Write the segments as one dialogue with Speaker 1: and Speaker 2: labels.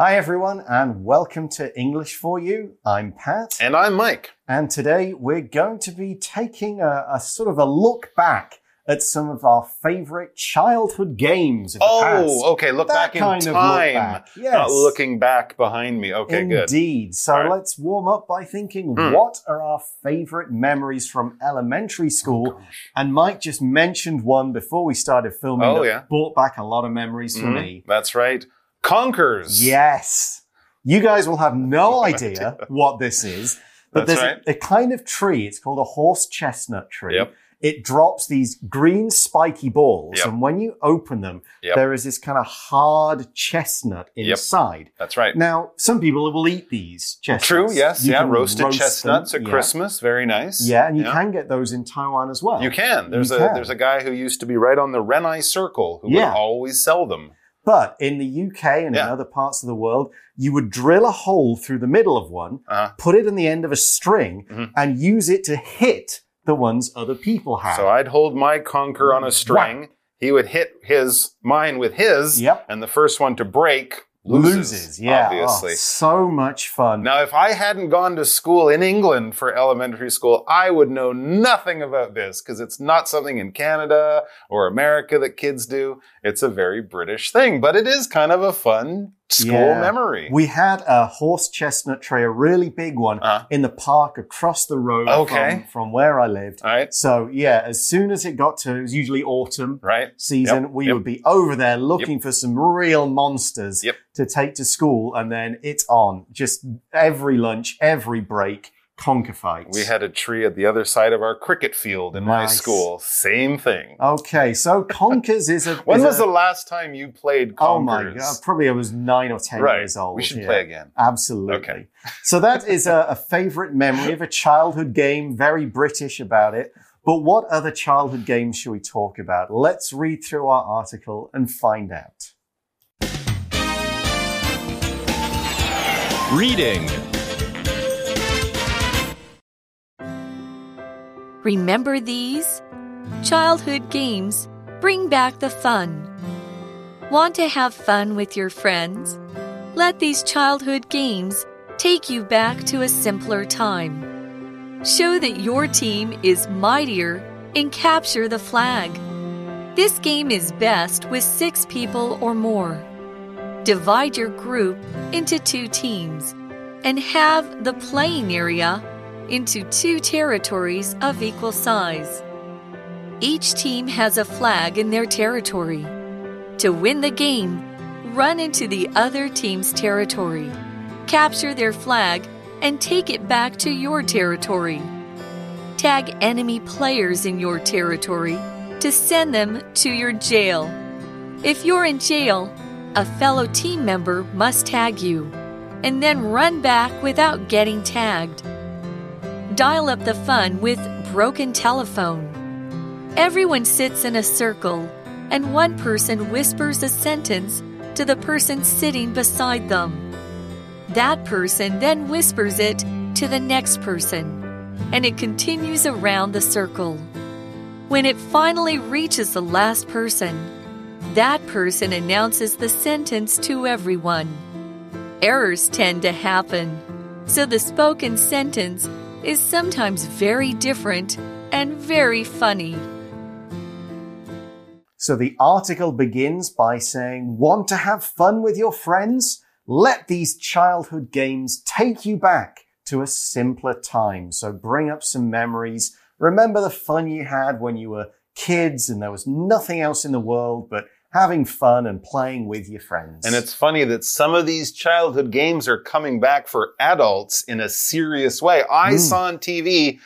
Speaker 1: Hi, everyone, and welcome to English for You. I'm Pat.
Speaker 2: And I'm Mike.
Speaker 1: And today we're going to be taking a, a sort of a look back at some of our favorite childhood games.
Speaker 2: Oh, okay. Look
Speaker 1: That
Speaker 2: back in
Speaker 1: kind of look
Speaker 2: time.
Speaker 1: back, yes.
Speaker 2: Not looking back behind me. Okay, good.
Speaker 1: Indeed. So
Speaker 2: right.
Speaker 1: let's warm up by thinking
Speaker 2: Hmm.
Speaker 1: what are our favorite memories from elementary
Speaker 2: Oh,
Speaker 1: school? and Mike just mentioned one before we started filming
Speaker 2: Oh,
Speaker 1: that
Speaker 2: yeah.
Speaker 1: brought back a lot of memories for
Speaker 2: Mhm,
Speaker 1: me.
Speaker 2: That's right. Conkers.
Speaker 1: Yes. You guys will have no idea what this is, but
Speaker 2: That's
Speaker 1: there's
Speaker 2: right.
Speaker 1: a, a kind of tree. It's called a horse chestnut tree.
Speaker 2: Yep.
Speaker 1: It drops these green spiky balls,
Speaker 2: Yep.
Speaker 1: and when you open them,
Speaker 2: Yep.
Speaker 1: there is this kind of hard chestnut inside.
Speaker 2: That's right.
Speaker 1: Now, some people will eat these chestnuts.
Speaker 2: True. Yes.
Speaker 1: You
Speaker 2: yeah. Roasted
Speaker 1: roast
Speaker 2: chestnuts
Speaker 1: them,
Speaker 2: at
Speaker 1: yeah.
Speaker 2: Christmas. Very nice.
Speaker 1: Yeah, and you can get those in Taiwan as well.
Speaker 2: You can. There's
Speaker 1: You
Speaker 2: a
Speaker 1: can.
Speaker 2: there's a guy who used to be right on the Renai Circle who
Speaker 1: Yeah.
Speaker 2: would always sell them.
Speaker 1: But in the UK and in other parts of the world, you would drill a hole through the middle of one,
Speaker 2: Uh-huh.
Speaker 1: put it in the end of a string,
Speaker 2: Mhm.
Speaker 1: and use it to hit the ones other people have.
Speaker 2: So I'd hold my conker on a string. He would hit his mine with his,
Speaker 1: Yep.
Speaker 2: and the first one to break loses.
Speaker 1: yeah.
Speaker 2: Oh, obviously.
Speaker 1: Oh, so much fun.
Speaker 2: Now, if I hadn't gone to school in England for elementary school, I would know nothing about this because it's not something in Canada or America that kids do. It's a very British thing, but it is kind of a fun school
Speaker 1: Yeah.
Speaker 2: memory.
Speaker 1: We had a horse chestnut tree, a really big one,
Speaker 2: Uh-huh.
Speaker 1: in the park across the road
Speaker 2: Okay.
Speaker 1: from, from where I lived.
Speaker 2: All right,
Speaker 1: So yeah, as soon as it got to, it was usually autumn
Speaker 2: right.
Speaker 1: season,
Speaker 2: Yep,
Speaker 1: we
Speaker 2: yep.
Speaker 1: would be over there looking for some real monsters
Speaker 2: Yep.
Speaker 1: to take to school, and then it's on. Just every lunch, every break, conker fights.
Speaker 2: We had a tree at the other side of our cricket field in my school. Same thing.
Speaker 1: Okay, so conkers is a.
Speaker 2: When
Speaker 1: is
Speaker 2: was
Speaker 1: a-
Speaker 2: the last time you played conkers?
Speaker 1: Oh my god! Probably I was nine or ten
Speaker 2: Right.
Speaker 1: years old.
Speaker 2: We should
Speaker 1: yeah.
Speaker 2: play again.
Speaker 1: Absolutely.
Speaker 2: Okay.
Speaker 1: So that is a, a favorite memory of a childhood game. Very British about it. But what other childhood games should we talk about? Let's read through our article and find out.
Speaker 3: Reading.
Speaker 4: Remember these? Childhood games bring back the fun. Want to have fun with your friends? Let these childhood games take you back to a simpler time. Show that your team is mightier and capture the flag. This game is best with six people or more. Divide your group into two teams and have the playing area into two territories of equal size. Each team has a flag in their territory. To win the game, run into the other team's territory, capture their flag, and take it back to your territory. Tag enemy players in your territory to send them to your jail. If you're in jail, a fellow team member must tag you, and then run back without getting tagged. Dial up the fun with broken telephone. Everyone sits in a circle, and one person whispers a sentence to the person sitting beside them. That person then whispers it to the next person, and it continues around the circle. When it finally reaches the last person, that person announces the sentence to everyone. Errors tend to happen, so the spoken sentence is sometimes very different and very funny.
Speaker 1: So the article begins by saying, Want to have fun with your friends? Let these childhood games take you back to a simpler time. So bring up some memories. Remember the fun you had when you were kids and there was nothing else in the world but having fun and playing with your friends.
Speaker 2: And it's funny that some of these childhood games are coming back for adults in a serious way. I
Speaker 1: Mm.
Speaker 2: saw on TV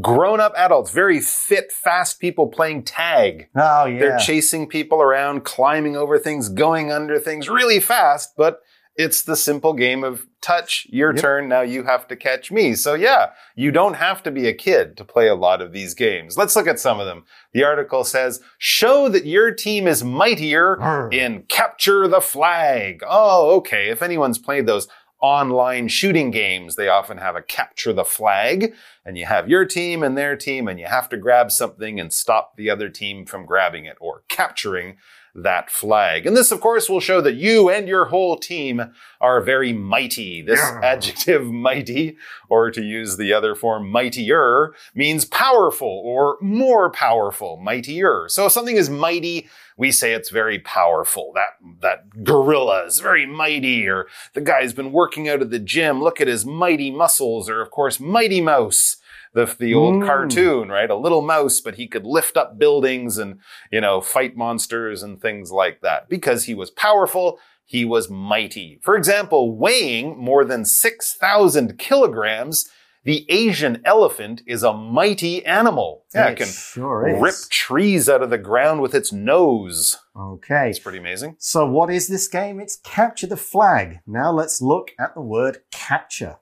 Speaker 2: grown up adults, very fit, fast people playing tag.
Speaker 1: oh yeah.
Speaker 2: They're chasing people around, climbing over things, going under things really fast, but it's the simple game of touch, your
Speaker 1: Yep.
Speaker 2: turn, now you have to catch me. So yeah, you don't have to be a kid to play a lot of these games. Let's look at some of them. The article says, show that your team is mightier
Speaker 1: Arr.
Speaker 2: in capture the flag. Oh, okay. If anyone's played those online shooting games, they often have a capture the flag and you have your team and their team and you have to grab something and stop the other team from grabbing it or capturing that flag. And this, of course, will show that you and your whole team are very mighty. This
Speaker 1: Yeah.
Speaker 2: adjective mighty, or to use the other form mightier, means powerful or more powerful, mightier. So if something is mighty, we say it's very powerful. That, that gorilla is very mighty, or the guy's been working out at the gym. Look at his mighty muscles, or of course, Mighty Mouse the the old
Speaker 1: Mm.
Speaker 2: cartoon, right? A little mouse, but he could lift up buildings and you know fight monsters and things like that because he was powerful. He was mighty. For example, weighing more than six thousand kilograms, the Asian elephant is a mighty animal. Yeah, it can
Speaker 1: sure is.
Speaker 2: rip trees out of the ground with its nose.
Speaker 1: Okay.
Speaker 2: It's pretty amazing.
Speaker 1: So what is this game? It's capture the flag. Now let's look at the word capture.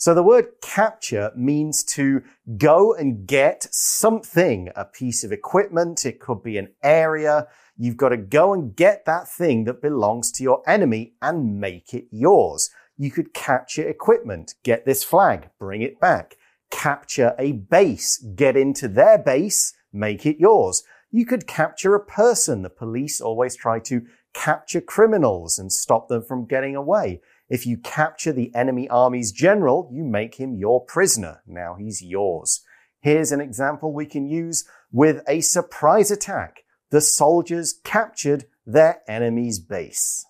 Speaker 1: So the word capture means to go and get something, a piece of equipment. It could be an area. You've got to go and get that thing that belongs to your enemy and make it yours. You could capture equipment, get this flag, bring it back. Capture a base, get into their base, make it yours. You could capture a person. The police always try to capture criminals and stop them from getting away. If you capture the enemy army's general, you make him your prisoner. Now he's yours. Here's an example we can use with a surprise attack. The soldiers captured their enemy's base.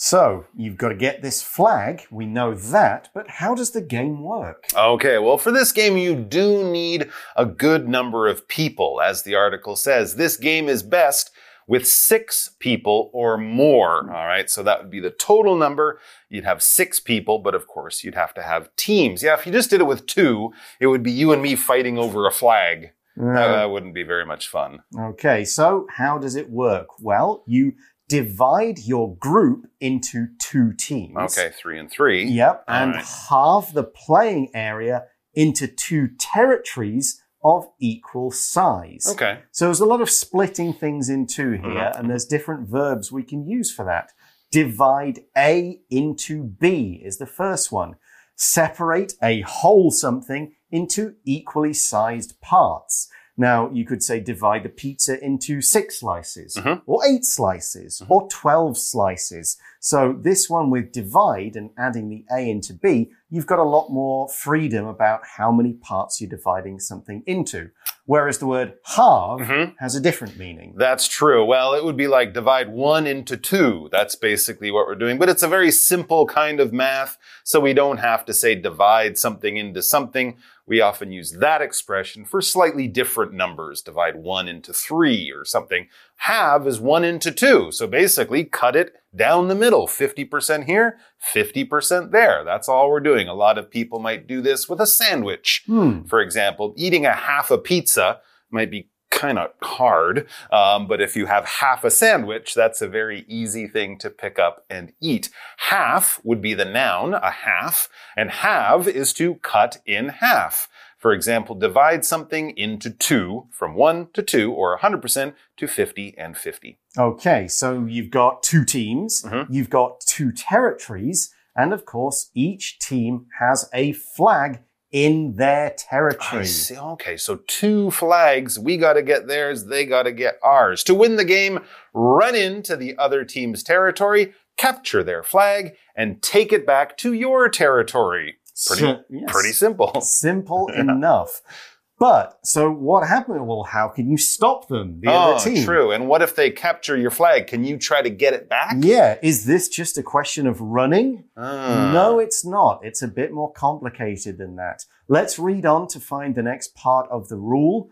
Speaker 1: So, you've got to get this flag. We know that, but how does the game work?
Speaker 2: Okay, well, for this game, you do need a good number of people. As the article says, this game is best with six people or more. All right, so that would be the total number. You'd have six people, but of course, you'd have to have teams. Yeah, if you just did it with two, it would be you and me fighting over a flag. That, that wouldn't be very much fun.
Speaker 1: Okay, so how does it work? Well, you divide your group into two teams.
Speaker 2: Okay, three and three.
Speaker 1: Yep,
Speaker 2: All
Speaker 1: and
Speaker 2: right.
Speaker 1: halve the playing area into two territories of equal size.
Speaker 2: Okay.
Speaker 1: So there's a lot of splitting things in two here,
Speaker 2: Mhm.
Speaker 1: and there's different verbs we can use for that. Divide A into B is the first one. Separate a whole something into equally sized parts. Now, you could say divide the pizza into six slices,
Speaker 2: Mhm.
Speaker 1: or eight slices, or 12 slices. So this one with divide and adding the A into B, you've got a lot more freedom about how many parts you're dividing something into. Whereas the word halve
Speaker 2: Mhm.
Speaker 1: has a different meaning.
Speaker 2: That's true. Well, it would be like divide one into two. That's basically what we're doing. But it's a very simple kind of math, so we don't have to say divide something into something. We often use that expression for slightly different numbers. Divide one into three or something. Halve is one into two. So basically, cut it down the middle. 50% here, 50% there. That's all we're doing. A lot of people might do this with a sandwich.
Speaker 1: Hmm.
Speaker 2: For example, eating a half a pizza might be kind of hard, um, but if you have half a sandwich, that's a very easy thing to pick up and eat. Half would be the noun, a half, and halve is to cut in half. For example, divide something into two, from one to two, or 100% to 50 and 50.
Speaker 1: Okay, so you've got two teams,
Speaker 2: Mhm.
Speaker 1: you've got two territories, and of course, each team has a flag in their territory.
Speaker 2: I see. Okay, so two flags. We got to get theirs. They got to get ours. To win the game, run into the other team's territory, capture their flag, and take it back to your territory. Pretty,
Speaker 1: yes.
Speaker 2: pretty simple.
Speaker 1: Simple enough. But, so what happened? Well, how can you stop them, the
Speaker 2: oh,
Speaker 1: other team?
Speaker 2: true. And what if they capture your flag? Can you try to get it back?
Speaker 1: Yeah, is this just a question of running?
Speaker 2: Ah.
Speaker 1: No, it's not. It's a bit more complicated than that. Let's read on to find the next part of the rule.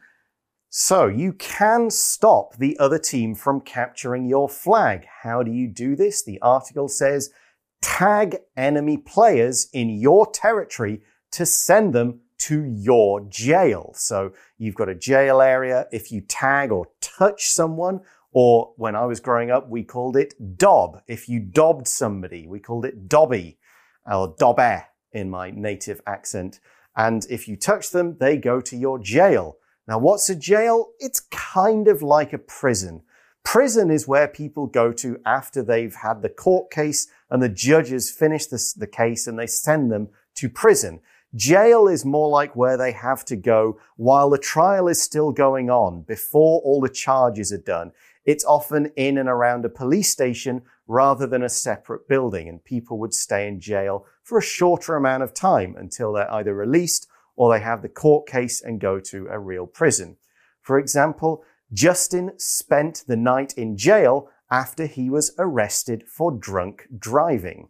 Speaker 1: So, you can stop the other team from capturing your flag. How do you do this? The article says tag enemy players in your territory to send them to your jail. So, you've got a jail area. If you tag or touch someone, or when I was growing up, we called it dob. If you dobbed somebody, we called it dobby or dobbe in my native accent. And if you touch them, they go to your jail. Now, what's a jail? It's kind of like a prison. Prison is where people go to after they've had the court case and the judges finish this, the case and they send them to prison. Jail is more like where they have to go while the trial is still going on, before all the charges are done. it's often in and around a police station rather than a separate building, and people would stay in jail for a shorter amount of time until they're either released or they have the court case and go to a real prison. For example, Justin spent the night in jail after he was arrested for drunk driving.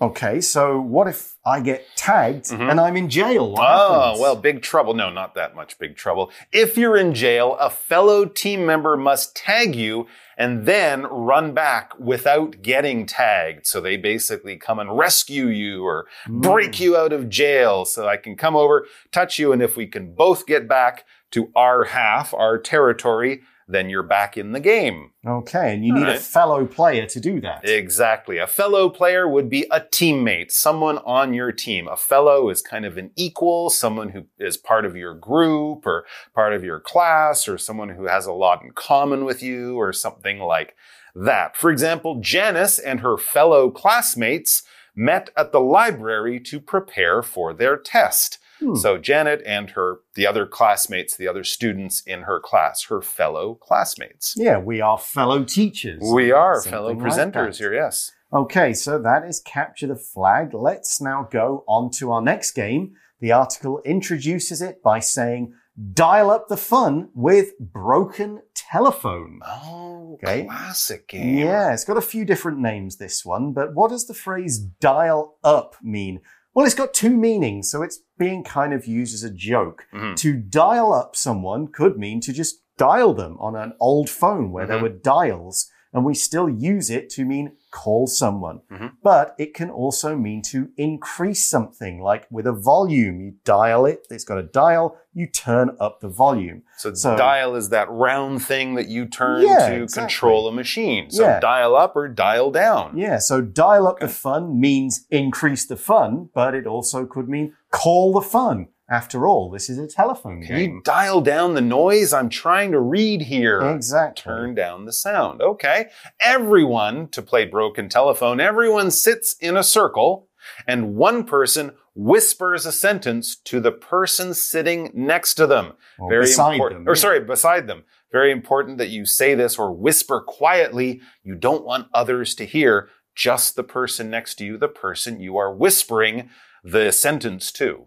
Speaker 1: Okay, so what if I get tagged
Speaker 2: Mhm.
Speaker 1: and I'm in jail? What
Speaker 2: Oh,
Speaker 1: happens?
Speaker 2: well, big trouble. No, not that much big trouble. If you're in jail, a fellow team member must tag you and then run back without getting tagged. So they basically come and rescue you or break you out of jail. So I can come over, touch you, and if we can both get back to our half, our territory, then you're back in the game.
Speaker 1: Okay, and you need a fellow player to do that.
Speaker 2: Exactly. A fellow player would be a teammate, someone on your team. A fellow is kind of an equal, someone who is part of your group or part of your class or someone who has a lot in common with you or something like that. For example, Janice and her fellow classmates met at the library to prepare for their test.
Speaker 1: Hmm.
Speaker 2: So Janet and her, the other classmates, the other students in her class, her fellow classmates.
Speaker 1: Yeah, we are fellow teachers.
Speaker 2: We are
Speaker 1: Something
Speaker 2: fellow presenters
Speaker 1: that.
Speaker 2: here, yes.
Speaker 1: Okay, so that is capture the flag. Let's now go on to our next game. The article introduces it by saying, dial up the fun with broken telephone.
Speaker 2: Oh,
Speaker 1: Okay.
Speaker 2: classic game.
Speaker 1: Yeah, it's got a few different names, this one, but what does the phrase dial up mean? Well, it's got two meanings, so it's being kind of used as a joke.
Speaker 2: Mhm.
Speaker 1: To dial up someone could mean to just dial them on an old phone where there
Speaker 2: Mhm.
Speaker 1: were dials, and we still use it to mean call someone.
Speaker 2: Mhm.
Speaker 1: But it can also mean to increase something, like with a volume. You dial it, it's got a dial, you turn up the volume.
Speaker 2: So,
Speaker 1: So-
Speaker 2: dial is that round thing that you turn
Speaker 1: Yeah,
Speaker 2: to
Speaker 1: exactly.
Speaker 2: control a machine. So
Speaker 1: Yeah.
Speaker 2: dial up or dial down.
Speaker 1: Yeah, so dial up
Speaker 2: Okay.
Speaker 1: the fun means increase the fun, but it also could mean call the fun. After all, this is a telephone
Speaker 2: Can you
Speaker 1: game.
Speaker 2: dial down the noise? I'm trying to read here.
Speaker 1: Exactly.
Speaker 2: Turn down the sound. Okay. Everyone, to play broken telephone, everyone sits in a circle and one person whispers a sentence to the person sitting next to them.
Speaker 1: Or
Speaker 2: Very important.
Speaker 1: them,
Speaker 2: Or sorry, beside them. Very important that you say this or whisper quietly. You don't want others to hear. Just the person next to you, the person you are whispering the sentence to.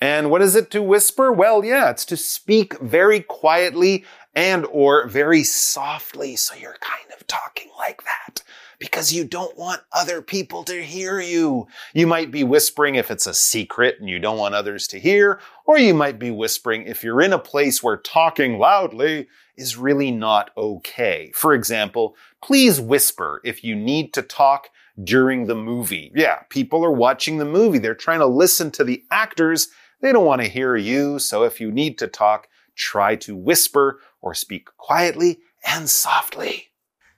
Speaker 2: And what is it to whisper? Well, yeah, it's to speak very quietly and or very softly. So you're kind of talking like that because you don't want other people to hear you. You might be whispering if it's a secret and you don't want others to hear, or you might be whispering if you're in a place where talking loudly is really not okay. For example, please whisper if you need to talk during the movie. Yeah, people are watching the movie. They're trying to listen to the actors. They don't want to hear you. So if you need to talk, try to whisper or speak quietly and softly.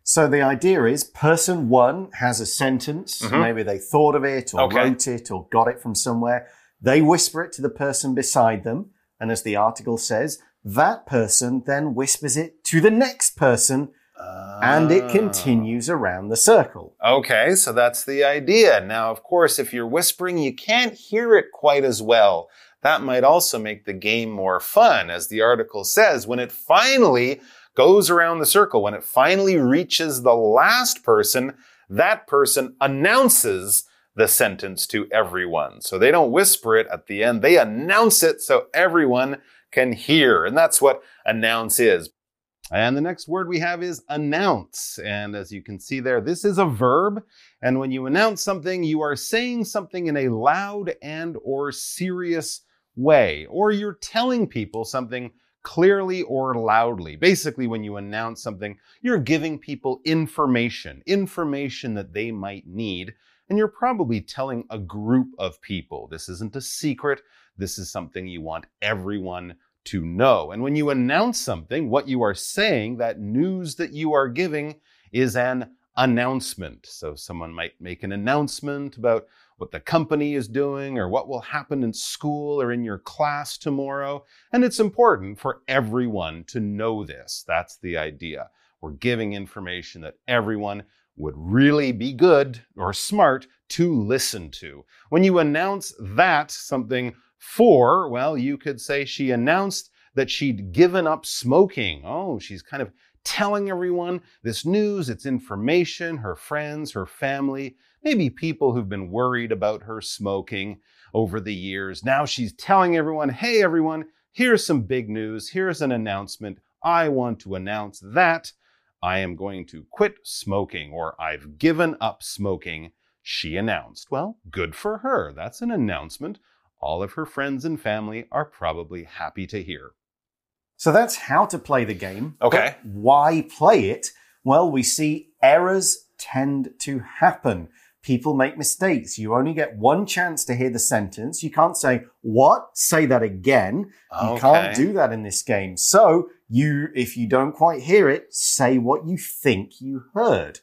Speaker 1: So the idea is person one has a sentence.
Speaker 2: Mhm.
Speaker 1: Maybe they thought of it or
Speaker 2: Okay.
Speaker 1: wrote it or got it from somewhere. They whisper it to the person beside them. And as the article says, that person then whispers it to the next person and it
Speaker 2: Ah.
Speaker 1: continues around the circle.
Speaker 2: Okay, so that's the idea. Now, of course, if you're whispering, you can't hear it quite as well. That might also make the game more fun. As the article says, when it finally goes around the circle, when it finally reaches the last person, that person announces the sentence to everyone. So they don't whisper it at the end. They announce it so everyone can hear. And that's what announce is. And the next word we have is announce. And as you can see there, this is a verb. And when you announce something, you are saying something in a loud and or serious way, or you're telling people something clearly or loudly. Basically, when you announce something, you're giving people information, information that they might need. And you're probably telling a group of people. This isn't a secret. This is something you want everyone to know. And when you announce something, what you are saying, that news that you are giving, is an announcement. So someone might make an announcement about what the company is doing or what will happen in school or in your class tomorrow. And it's important for everyone to know this. That's the idea. We're giving information that everyone would really be good or smart to listen to. When you announce that something for, well, you could say she announced that she'd given up smoking. Oh, she's kind of telling everyone this news, it's information, her friends, her family, maybe people who've been worried about her smoking over the years. Now she's telling everyone, hey, everyone, here's some big news. Here's an announcement. I want to announce that I am going to quit smoking or I've given up smoking, she announced. Well, good for her. That's an announcement all of her friends and family are probably happy to hear.
Speaker 1: So that's how to play the game.
Speaker 2: Okay.
Speaker 1: Why play it? Well, we see errors tend to happen. People make mistakes. You only get one chance to hear the sentence. You can't say, what? Say that again. You can't do that in this game. So you, if you don't quite hear it, say what you think you heard.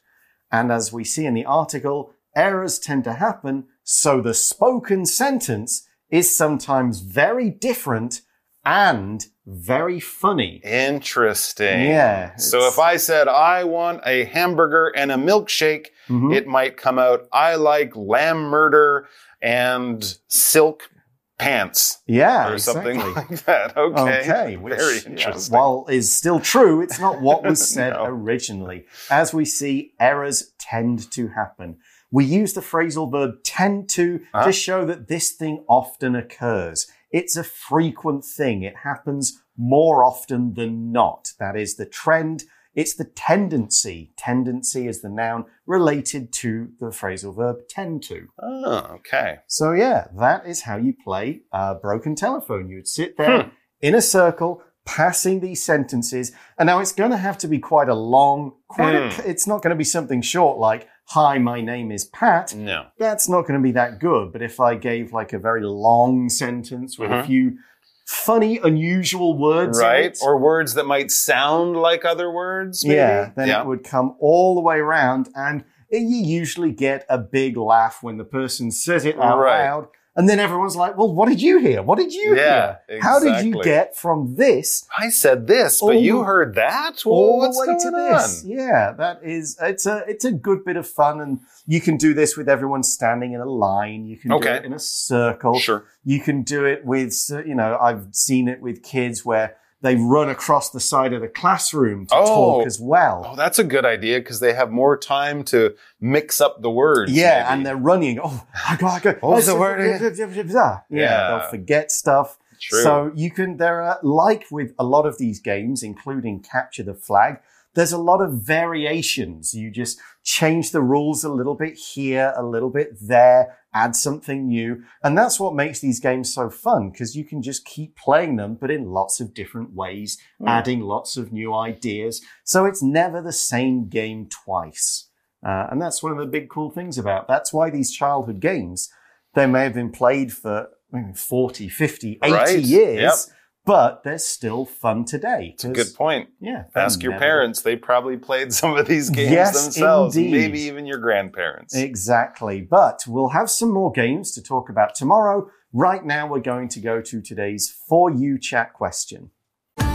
Speaker 1: And as we see in the article, errors tend to happen. So the spoken sentence is sometimes very different and very funny.
Speaker 2: Interesting.
Speaker 1: Yeah,
Speaker 2: So if I said, I want a hamburger and a milkshake,
Speaker 1: Mhm.
Speaker 2: it might come out, I like lamb murder and silk pants
Speaker 1: yeah,
Speaker 2: or something
Speaker 1: exactly.
Speaker 2: like that. Okay.
Speaker 1: Okay, which,
Speaker 2: Very
Speaker 1: yeah,
Speaker 2: interesting.
Speaker 1: while is still true, it's not what was said
Speaker 2: No.
Speaker 1: originally. As we see, errors tend to happen. We use the phrasal verb tend to
Speaker 2: Uh-huh.
Speaker 1: to show that this thing often occurs. It's a frequent thing. It happens more often than not. That is the trend. It's the tendency. Tendency is the noun related to the phrasal verb tend to.
Speaker 2: oh, okay.
Speaker 1: So yeah, that is how you play uh, broken telephone. You would sit there in a circle, passing these sentences, and now it's going to have to be quite a long. Quite a, it's not going to be something short like "Hi, my name is Pat."
Speaker 2: No.
Speaker 1: That's not going to be that good. But if I gave like a very long sentence with a
Speaker 2: Mhm.
Speaker 1: few funny, unusual words,
Speaker 2: Right? Or words that might sound like other words, maybe?
Speaker 1: yeah, then
Speaker 2: yeah.
Speaker 1: it would come all the way around, and you usually get a big laugh when the person says it out
Speaker 2: Right.
Speaker 1: loud, and then everyone's like, "Well, what did you hear? What did you
Speaker 2: Yeah,
Speaker 1: hear? How did you get from this
Speaker 2: I said this, but you heard that? Well,
Speaker 1: all
Speaker 2: what's
Speaker 1: the way
Speaker 2: going
Speaker 1: to
Speaker 2: on?
Speaker 1: this?" Yeah, that is it's a it's a good bit of fun, and you can do this with everyone standing in a line. You can do it in a circle.
Speaker 2: Sure.
Speaker 1: You can do it with, you know, I've seen it with kids where they run across the side of the classroom to
Speaker 2: Oh.
Speaker 1: talk as well.
Speaker 2: Oh, that's a good idea because they have more time to mix up the words.
Speaker 1: Yeah,
Speaker 2: maybe.
Speaker 1: and they're running. Oh, I go, I go.
Speaker 2: What was oh, the word
Speaker 1: Yeah,
Speaker 2: Yeah.
Speaker 1: they'll forget stuff.
Speaker 2: True.
Speaker 1: So you can, there are, like with a lot of these games, including Capture the Flag, there's a lot of variations. You just change the rules a little bit here, a little bit there, add something new. And that's what makes these games so fun because you can just keep playing them, but in lots of different ways,
Speaker 2: Hmm.
Speaker 1: adding lots of new ideas. So it's never the same game twice. Uh, and that's one of the big cool things about. That's why these childhood games, they may have been played for maybe 40, 50, 80
Speaker 2: Right.
Speaker 1: years,
Speaker 2: Yep.
Speaker 1: But they're still fun today.
Speaker 2: It's a good point.
Speaker 1: Yeah.
Speaker 2: Ask your
Speaker 1: never-
Speaker 2: parents. They probably played some of these games
Speaker 1: Yes,
Speaker 2: themselves.
Speaker 1: indeed.
Speaker 2: Maybe even your grandparents.
Speaker 1: Exactly. But we'll have some more games to talk about tomorrow. Right now, we're going to go to today's For You chat question.
Speaker 3: For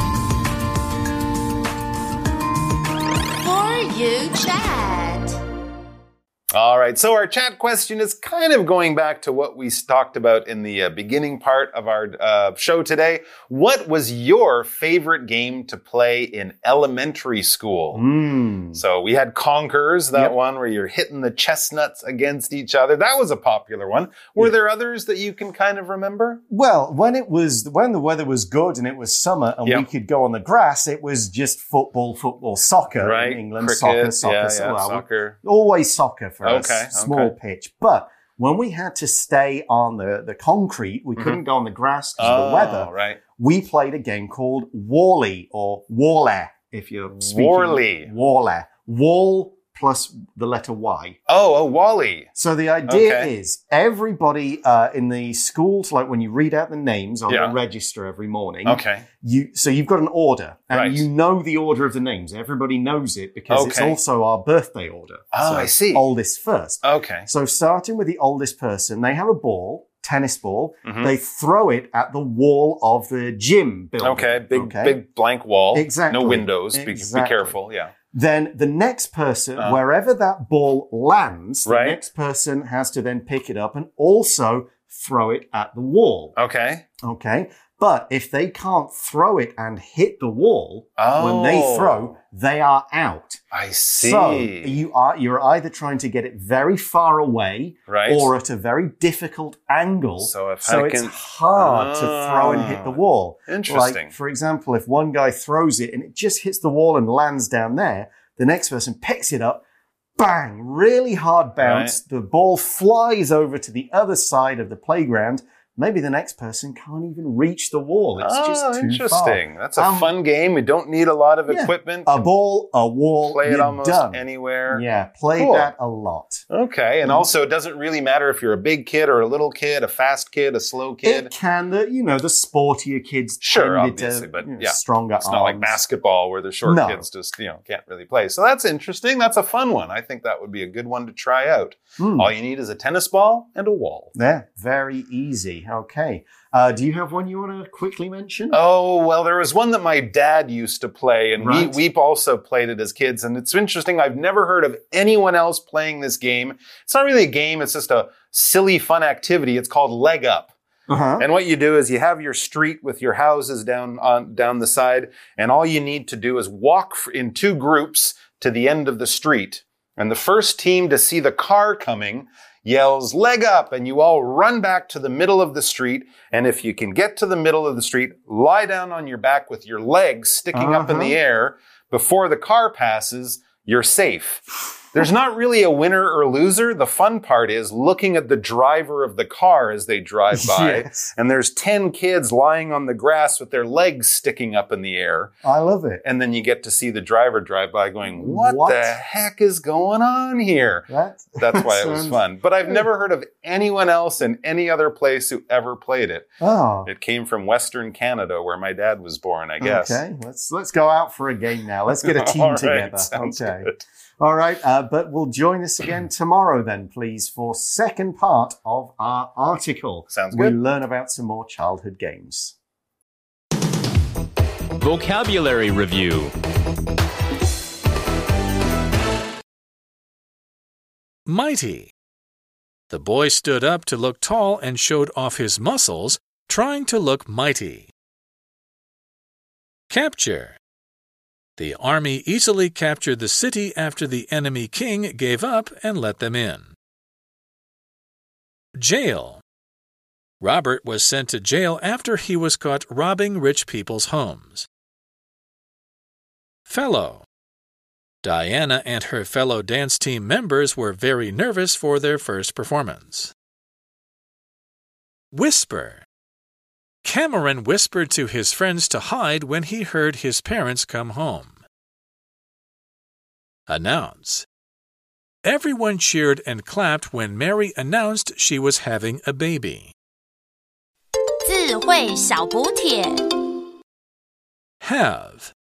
Speaker 3: you chat.
Speaker 2: All right. So our chat question is kind of going back to what we talked about in the uh, beginning part of our uh, show today. What was your favorite game to play in elementary school?
Speaker 1: Mm.
Speaker 2: So we had Conkers, that
Speaker 1: Yep.
Speaker 2: one where you're hitting the chestnuts against each other. That was a popular one. Were
Speaker 1: Yeah.
Speaker 2: there others that you can kind of remember?
Speaker 1: Well, when it was when the weather was good and it was summer and we could go on the grass, it was just football, football, soccer
Speaker 2: right.
Speaker 1: in England.
Speaker 2: Cricket,
Speaker 1: soccer, soccer,
Speaker 2: yeah,
Speaker 1: so-
Speaker 2: yeah,
Speaker 1: well,
Speaker 2: soccer.
Speaker 1: always soccer for us.
Speaker 2: Okay,
Speaker 1: Small
Speaker 2: okay.
Speaker 1: pitch. But when we had to stay on the, the concrete, we couldn't go on the grass because of the weather.
Speaker 2: Mm-hmm. Oh, right.
Speaker 1: We played a game called Wally or Waller, if you're speaking. Waller. Wall plus the letter Y.
Speaker 2: Oh, oh, Wally.
Speaker 1: So the idea
Speaker 2: Okay.
Speaker 1: is everybody uh, in the schools, like when you read out the names on
Speaker 2: Yeah.
Speaker 1: the register every morning,
Speaker 2: Okay.
Speaker 1: you so you've got an order and
Speaker 2: Right.
Speaker 1: you know the order of the names. Everybody knows it because it's also our birthday order.
Speaker 2: Oh,
Speaker 1: so
Speaker 2: I see.
Speaker 1: Oldest first.
Speaker 2: Okay.
Speaker 1: So starting with the oldest person, they have a ball, tennis ball.
Speaker 2: Mhm.
Speaker 1: They throw it at the wall of the gym building.
Speaker 2: Okay. Big,
Speaker 1: Okay?
Speaker 2: big blank wall.
Speaker 1: Exactly.
Speaker 2: No windows. Be, be careful. Yeah.
Speaker 1: Then the next person,
Speaker 2: Uh.
Speaker 1: wherever that ball lands,
Speaker 2: Right.
Speaker 1: the next person has to then pick it up and also throw it at the wall.
Speaker 2: Okay.
Speaker 1: Okay. But if they can't throw it and hit the wall when they
Speaker 2: Oh.
Speaker 1: throw, they are out.
Speaker 2: I see.
Speaker 1: So you are you're either trying to get it very far away
Speaker 2: right?
Speaker 1: or at a very difficult angle.
Speaker 2: So if
Speaker 1: so
Speaker 2: I
Speaker 1: it's
Speaker 2: can-
Speaker 1: hard to throw and hit the
Speaker 2: Ah,
Speaker 1: wall.
Speaker 2: Interesting.
Speaker 1: Like, for example, if one guy throws it and it just hits the wall and lands down there, the next person picks it up, bang, really hard bounce. The ball flies over to the other side of the playground. Maybe the next person can't even reach the wall. It's
Speaker 2: oh,
Speaker 1: just too far.
Speaker 2: interesting. That's a
Speaker 1: Um,
Speaker 2: fun game. We don't need a lot of
Speaker 1: yeah.
Speaker 2: equipment.
Speaker 1: A ball, a wall,
Speaker 2: Play it almost
Speaker 1: done.
Speaker 2: anywhere.
Speaker 1: Yeah, play
Speaker 2: Cool.
Speaker 1: that a lot.
Speaker 2: Okay, and also it doesn't really matter if you're a big kid or a little kid, a fast kid, a slow kid.
Speaker 1: It can, the you know, the sportier kids
Speaker 2: Sure, obviously,
Speaker 1: to,
Speaker 2: but
Speaker 1: you know,
Speaker 2: yeah,
Speaker 1: stronger
Speaker 2: It's not like basketball where the short
Speaker 1: No.
Speaker 2: kids just, you know, can't really play. So that's interesting. That's a fun one. I think that would be a good one to try out.
Speaker 1: Hmm.
Speaker 2: All you need is a tennis ball and a wall.
Speaker 1: Yeah, very easy. Okay. Uh, do you have one you want to quickly mention?
Speaker 2: Oh, well, there was one that my dad used to play, and
Speaker 1: Right.
Speaker 2: we, we also played it as kids. And it's interesting. I've never heard of anyone else playing this game. It's not really a game, it's just a silly, fun activity. It's called Leg Up.
Speaker 1: Uh-huh.
Speaker 2: And what you do is you have your street with your houses down on down the side, and all you need to do is walk in two groups to the end of the street. And the first team to see the car coming yells leg up and you all run back to the middle of the street and if you can get to the middle of the street lie down on your back with your legs sticking up in
Speaker 1: Uh-huh.
Speaker 2: the air before the car passes you're safe there's not really a winner or loser the fun part is looking at the driver of the car as they drive by
Speaker 1: Yes.
Speaker 2: and there's 10 kids lying on the grass with their legs sticking up in the air.
Speaker 1: I love it.
Speaker 2: And then you get to see the driver drive by going, What,
Speaker 1: What?
Speaker 2: the heck is going on here?
Speaker 1: That,
Speaker 2: That's why it was fun. But I've never heard of anyone else in any other place who ever played it.
Speaker 1: Oh,
Speaker 2: It came from Western Canada where my dad was born, I guess.
Speaker 1: okay. Let's let's go out for a game now. Let's get a team
Speaker 2: right,
Speaker 1: together. okay.
Speaker 2: good.
Speaker 1: All right. Uh, but we'll join us again tomorrow then, please, for second part of our article.
Speaker 2: Sounds good.
Speaker 1: We
Speaker 2: good.
Speaker 1: learn about some more childhood games.
Speaker 5: Vocabulary Review
Speaker 6: Mighty. The boy stood up to look tall and showed off his muscles, trying to look mighty. Capture. The army easily captured the city after the enemy king gave up and let them in. Jail. Robert was sent to jail after he was caught robbing rich people's homes. Fellow. Diana and her fellow dance team members were very nervous for their first performance. Whisper. Cameron whispered to his friends to hide when he heard his parents come home. Announce. Everyone cheered and clapped when Mary announced she was having a baby.
Speaker 3: 智慧小补帖。
Speaker 6: Have.